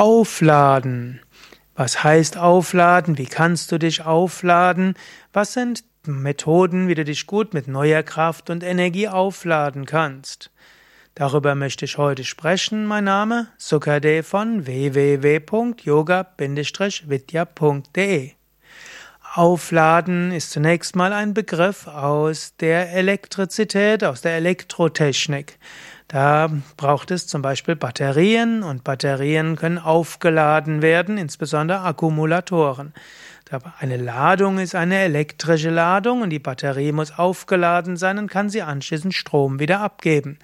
Aufladen. Was heißt aufladen? Wie kannst du dich aufladen? Was sind Methoden, wie du dich gut mit neuer Kraft und Energie aufladen kannst? Darüber möchte ich heute sprechen. Mein Name Sukade von www.yoga-vidya.de Aufladen ist zunächst mal ein Begriff aus der Elektrizität, aus der Elektrotechnik. Da braucht es zum Beispiel Batterien und Batterien können aufgeladen werden, insbesondere Akkumulatoren. Eine Ladung ist eine elektrische Ladung und die Batterie muss aufgeladen sein und kann sie anschließend Strom wieder abgeben.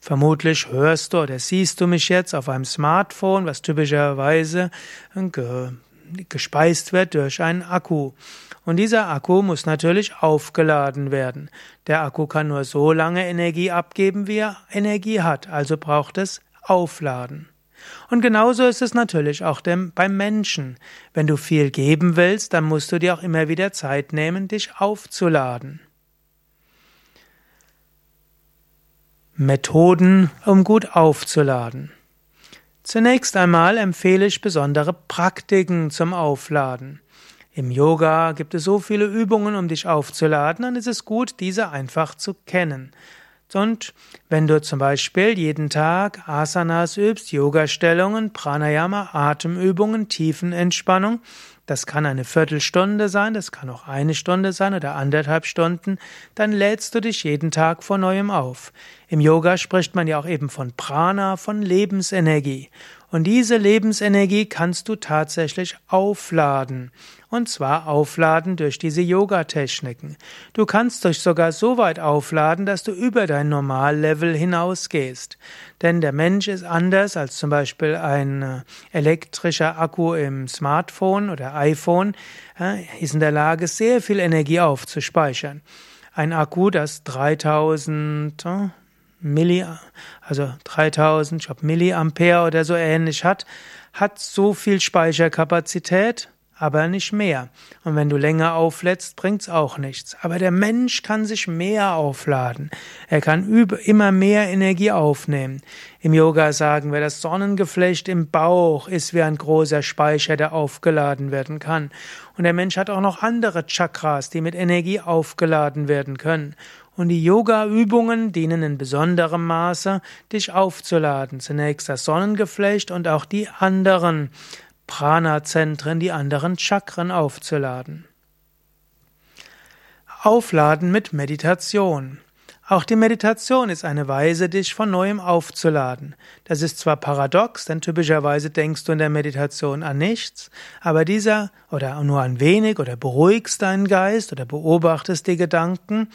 Vermutlich hörst du oder siehst du mich jetzt auf einem Smartphone, was typischerweise gespeist wird durch einen Akku. Und dieser Akku muss natürlich aufgeladen werden. Der Akku kann nur so lange Energie abgeben, wie er Energie hat, also braucht es Aufladen. Und genauso ist es natürlich auch dem, beim Menschen. Wenn du viel geben willst, dann musst du dir auch immer wieder Zeit nehmen, dich aufzuladen. Methoden, um gut aufzuladen. Zunächst einmal empfehle ich besondere Praktiken zum Aufladen. Im Yoga gibt es so viele Übungen, um dich aufzuladen, ist es gut, diese einfach zu kennen. Und wenn du zum Beispiel jeden Tag Asanas übst, Yoga-Stellungen, Pranayama, Atemübungen, Tiefenentspannung, das kann eine Viertelstunde sein, das kann auch eine Stunde sein oder anderthalb Stunden, dann lädst du dich jeden Tag vor neuem auf. Im Yoga spricht man ja auch eben von Prana, von Lebensenergie. Und diese Lebensenergie kannst du tatsächlich aufladen. Und zwar aufladen durch diese Yoga-Techniken. Du kannst dich sogar so weit aufladen, dass du über dein Normallevel hinausgehst. Denn der Mensch ist anders als zum Beispiel ein äh, elektrischer Akku im Smartphone oder iPhone, ist in der Lage, sehr viel Energie aufzuspeichern. Ein Akku, das 3000 Milli, also 3000, ich glaube Milliampere oder so ähnlich hat, hat so viel Speicherkapazität, aber nicht mehr. Und wenn du länger auflädst, bringt's auch nichts. Aber der Mensch kann sich mehr aufladen. Er kann immer mehr Energie aufnehmen. Im Yoga sagen wir, das Sonnengeflecht im Bauch ist wie ein großer Speicher, der aufgeladen werden kann. Und der Mensch hat auch noch andere Chakras, die mit Energie aufgeladen werden können. Und die Yoga-Übungen dienen in besonderem Maße, dich aufzuladen. Zunächst das Sonnengeflecht und auch die anderen Prana-Zentren, die anderen Chakren aufzuladen. Aufladen mit Meditation. Auch die Meditation ist eine Weise, dich von neuem aufzuladen. Das ist zwar paradox, denn typischerweise denkst du in der Meditation an nichts, aber dieser oder nur an wenig oder beruhigst deinen Geist oder beobachtest die Gedanken,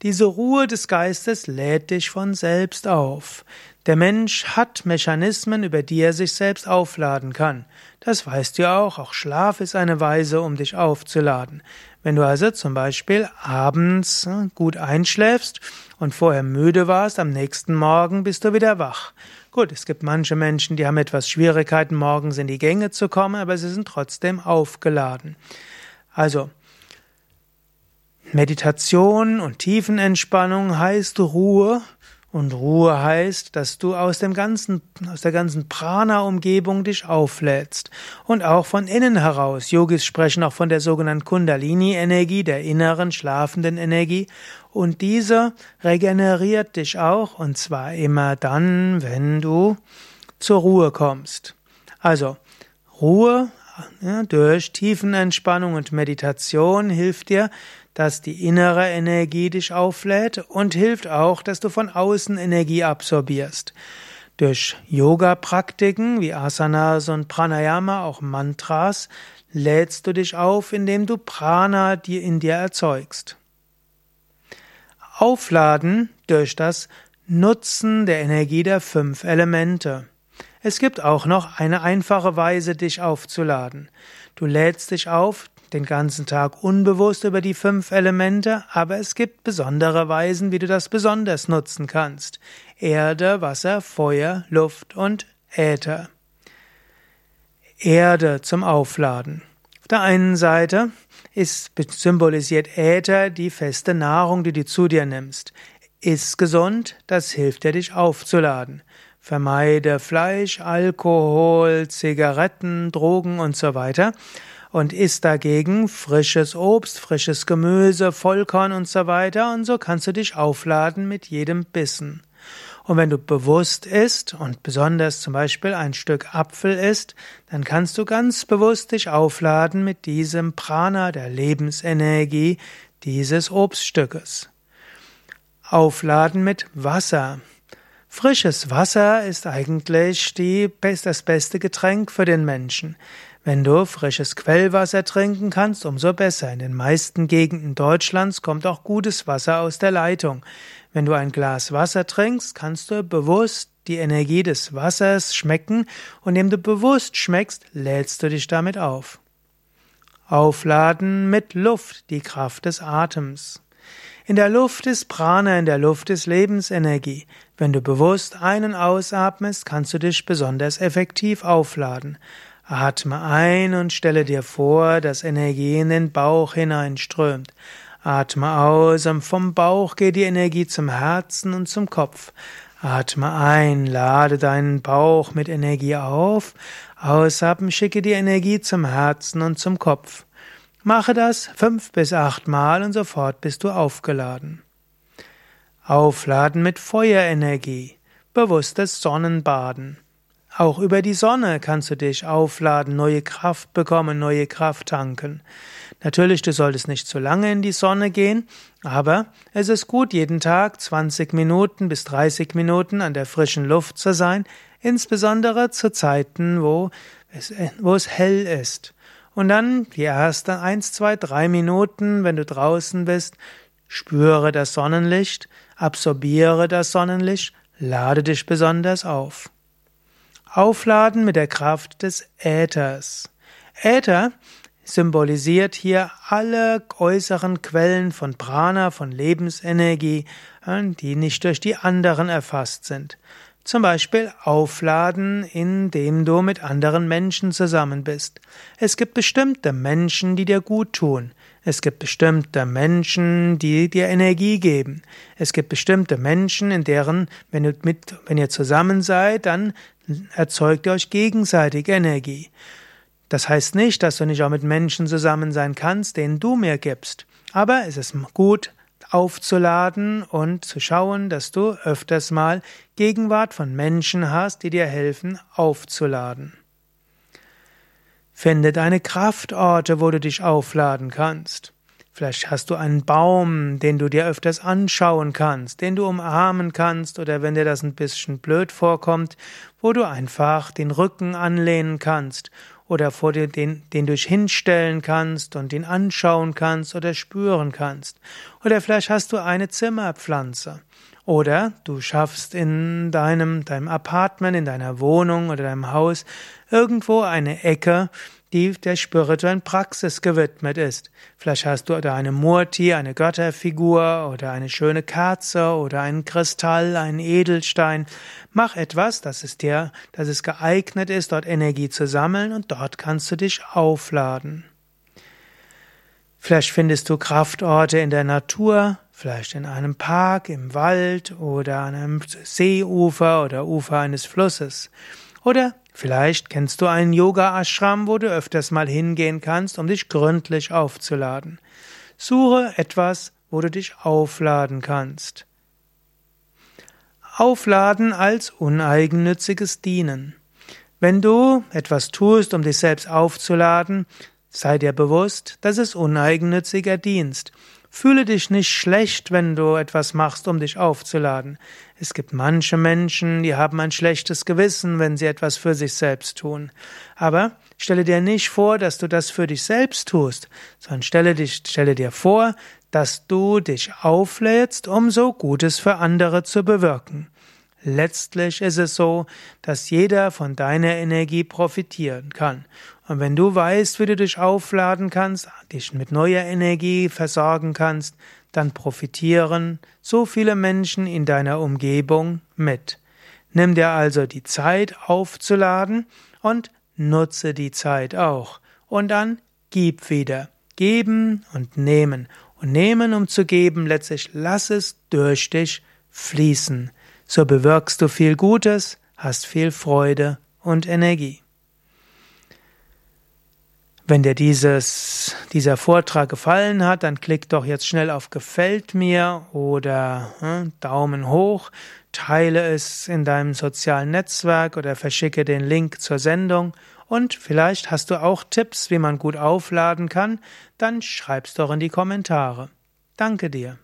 diese Ruhe des Geistes lädt dich von selbst auf. Der Mensch hat Mechanismen, über die er sich selbst aufladen kann. Das weißt du auch. Auch Schlaf ist eine Weise, um dich aufzuladen. Wenn du also zum Beispiel abends hm, gut einschläfst und vorher müde warst, am nächsten Morgen bist du wieder wach. Gut, es gibt manche Menschen, die haben etwas Schwierigkeiten, morgens in die Gänge zu kommen, aber sie sind trotzdem aufgeladen. Also, Meditation und Tiefenentspannung heißt Ruhe und Ruhe heißt, dass du aus dem ganzen, aus der ganzen Prana-Umgebung dich auflädst. Und auch von innen heraus. Yogis sprechen auch von der sogenannten Kundalini-Energie, der inneren schlafenden Energie. Und diese regeneriert dich auch. Und zwar immer dann, wenn du zur Ruhe kommst. Also, Ruhe ja, durch Tiefenentspannung und Meditation hilft dir, dass die innere Energie dich auflädt und hilft auch, dass du von außen Energie absorbierst. Durch Yoga-Praktiken wie Asanas und Pranayama, auch Mantras, lädst du dich auf, indem du Prana in dir erzeugst. Aufladen durch das Nutzen der Energie der fünf Elemente. Es gibt auch noch eine einfache Weise, dich aufzuladen. Du lädst dich auf den ganzen Tag unbewusst über die fünf Elemente, aber es gibt besondere Weisen, wie du das besonders nutzen kannst. Erde, Wasser, Feuer, Luft und Äther. Erde zum Aufladen. Auf der einen Seite ist symbolisiert Äther die feste Nahrung, die du zu dir nimmst. Ist gesund, das hilft dir, dich aufzuladen. vermeide Fleisch, Alkohol, Zigaretten, Drogen und so weiter und isst dagegen frisches Obst, frisches Gemüse, Vollkorn und so weiter und so kannst du dich aufladen mit jedem Bissen. Und wenn du bewusst isst und besonders zum Beispiel ein Stück Apfel isst, dann kannst du ganz bewusst dich aufladen mit diesem Prana, der Lebensenergie dieses Obststückes. Aufladen mit Wasser. Frisches Wasser ist eigentlich die, das beste Getränk für den Menschen. Wenn du frisches Quellwasser trinken kannst, umso besser. In den meisten Gegenden Deutschlands kommt auch gutes Wasser aus der Leitung. Wenn du ein Glas Wasser trinkst, kannst du bewusst die Energie des Wassers schmecken und indem du bewusst schmeckst, lädst du dich damit auf. Aufladen mit Luft, die Kraft des Atems. In der Luft ist Prana, in der Luft ist Lebensenergie. Wenn du bewusst einen ausatmest, kannst du dich besonders effektiv aufladen. Atme ein und stelle dir vor, dass Energie in den Bauch hineinströmt. Atme aus und vom Bauch geht die Energie zum Herzen und zum Kopf. Atme ein, lade deinen Bauch mit Energie auf. Ausatmen, schicke die Energie zum Herzen und zum Kopf. Mache das fünf bis acht Mal und sofort bist du aufgeladen. Aufladen mit Feuerenergie. Bewusstes Sonnenbaden. Auch über die Sonne kannst du dich aufladen, neue Kraft bekommen, neue Kraft tanken. Natürlich, du solltest nicht zu lange in die Sonne gehen, aber es ist gut, jeden Tag 20 Minuten bis 30 Minuten an der frischen Luft zu sein, insbesondere zu Zeiten, wo es, wo es hell ist. Und dann die ersten eins, zwei, drei Minuten, wenn du draußen bist, spüre das Sonnenlicht, absorbiere das Sonnenlicht, lade dich besonders auf. Aufladen mit der Kraft des Äthers. Äther symbolisiert hier alle äußeren Quellen von Prana, von Lebensenergie, die nicht durch die anderen erfasst sind. Zum Beispiel aufladen, indem du mit anderen Menschen zusammen bist. Es gibt bestimmte Menschen, die dir gut tun. Es gibt bestimmte Menschen, die dir Energie geben. Es gibt bestimmte Menschen, in deren, wenn, du mit, wenn ihr zusammen seid, dann erzeugt ihr euch gegenseitig Energie. Das heißt nicht, dass du nicht auch mit Menschen zusammen sein kannst, denen du mir gibst. Aber es ist gut, aufzuladen und zu schauen, dass du öfters mal Gegenwart von Menschen hast, die dir helfen, aufzuladen. Finde deine Kraftorte, wo du dich aufladen kannst. Vielleicht hast du einen Baum, den du dir öfters anschauen kannst, den du umarmen kannst, oder wenn dir das ein bisschen blöd vorkommt, wo du einfach den Rücken anlehnen kannst oder vor dir den, den du hinstellen kannst und ihn anschauen kannst oder spüren kannst. Oder vielleicht hast du eine Zimmerpflanze. Oder du schaffst in deinem, deinem Apartment, in deiner Wohnung oder deinem Haus irgendwo eine Ecke, die der spirituellen Praxis gewidmet ist. Vielleicht hast du da eine Murti, eine Götterfigur oder eine schöne Kerze oder einen Kristall, einen Edelstein. Mach etwas, dass es dir, dass es geeignet ist, dort Energie zu sammeln und dort kannst du dich aufladen. Vielleicht findest du Kraftorte in der Natur, vielleicht in einem Park, im Wald oder an einem Seeufer oder Ufer eines Flusses. Oder vielleicht kennst du einen Yoga-Ashram, wo du öfters mal hingehen kannst, um dich gründlich aufzuladen. Suche etwas, wo du dich aufladen kannst. Aufladen als uneigennütziges Dienen. Wenn du etwas tust, um dich selbst aufzuladen, sei dir bewusst, dass es uneigennütziger Dienst. Fühle dich nicht schlecht, wenn du etwas machst, um dich aufzuladen. Es gibt manche Menschen, die haben ein schlechtes Gewissen, wenn sie etwas für sich selbst tun. Aber stelle dir nicht vor, dass du das für dich selbst tust, sondern stelle, dich, stelle dir vor, dass du dich auflädst, um so Gutes für andere zu bewirken. Letztlich ist es so, dass jeder von deiner Energie profitieren kann. Und wenn du weißt, wie du dich aufladen kannst, dich mit neuer Energie versorgen kannst, dann profitieren so viele Menschen in deiner Umgebung mit. Nimm dir also die Zeit aufzuladen und nutze die Zeit auch. Und dann gib wieder. Geben und nehmen. Und nehmen, um zu geben, letztlich lass es durch dich fließen. So bewirkst du viel Gutes, hast viel Freude und Energie. Wenn dir dieses, dieser Vortrag gefallen hat, dann klick doch jetzt schnell auf Gefällt mir oder hm, Daumen hoch, teile es in deinem sozialen Netzwerk oder verschicke den Link zur Sendung und vielleicht hast du auch Tipps, wie man gut aufladen kann, dann schreib's doch in die Kommentare. Danke dir.